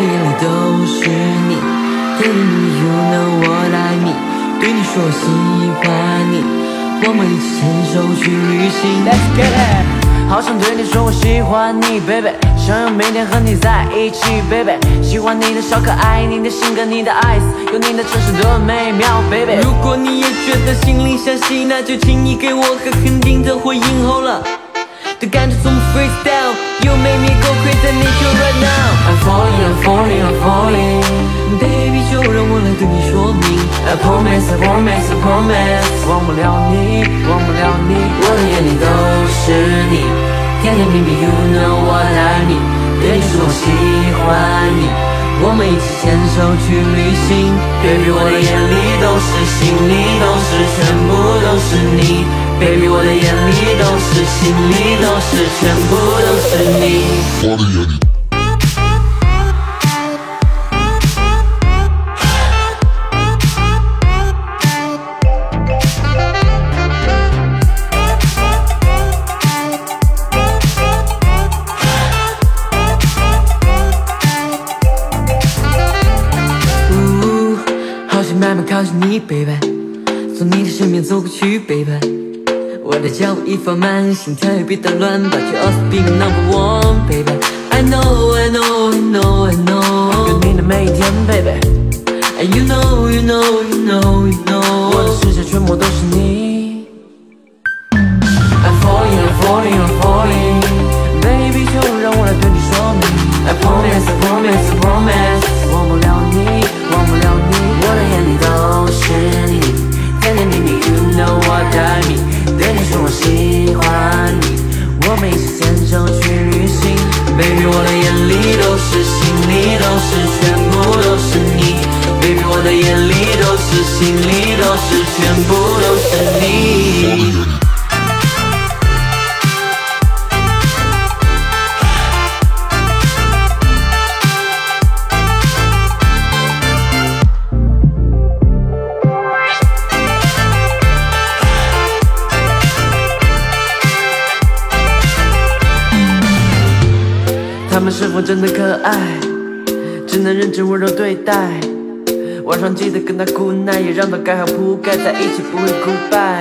的眼里都是你。甜蜜蜜，You know what I mean。对你说我喜欢你，我们一起牵手去旅行。Let's get it。好想对你说我喜欢你，baby。想要每天和你在一起，baby。喜欢你的小可爱，你的性格，你的 eyes，有你的城市多美妙，baby。如果你也觉得心里相惜，那就请你给我个肯定的回应。好了。的感觉从 freestyle You make me go crazy I need you right now I'm falling I'm falling I'm falling Baby 就让我来对你说明 I promise I promise I promise 忘不了你忘不了你我的眼里都是你甜甜蜜蜜 You know what I mean 对你说我喜欢你我们一起牵手去旅行 Baby 我的眼里都是心里都是全部都是你 baby，我的眼里都是，心里都是，全部都是你。呜，好想慢慢靠近你，baby，从你的身边走过去，baby。我的脚步一放慢，心跳也别打乱，把你 always be my number one baby。I know I know I know I know，有你的每一天，baby。And you know you know you know you know，我的世界全部都是你。I'm falling I'm falling I'm falling，baby 就让我来对你说明。I promise I promise I promise，Baby，我的眼里都是，心里都是，全部都是你。Baby，我的眼里都是，心里都是，全部都是你。他们是否真的可爱？只能认真温柔对待。晚上记得跟他哭耐，也让他盖好铺盖，在一起不会哭败。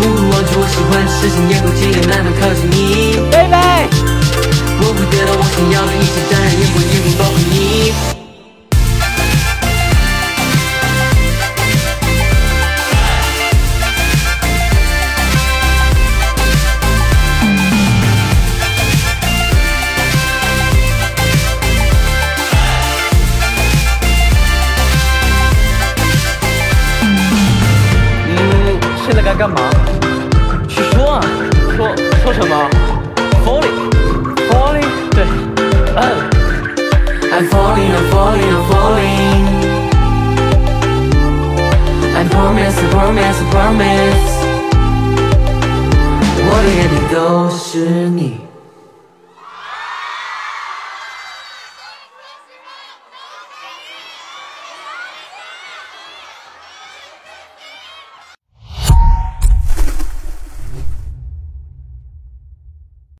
不会忘记我喜欢的事情，也不轻易慢慢靠近你，baby。不会得到我想要的一切，当然也不干嘛？去说啊，说说什么？Falling，falling，对，嗯。I'm falling, I'm falling, I'm falling. I promise, I promise, I promise. 我的眼里都是你。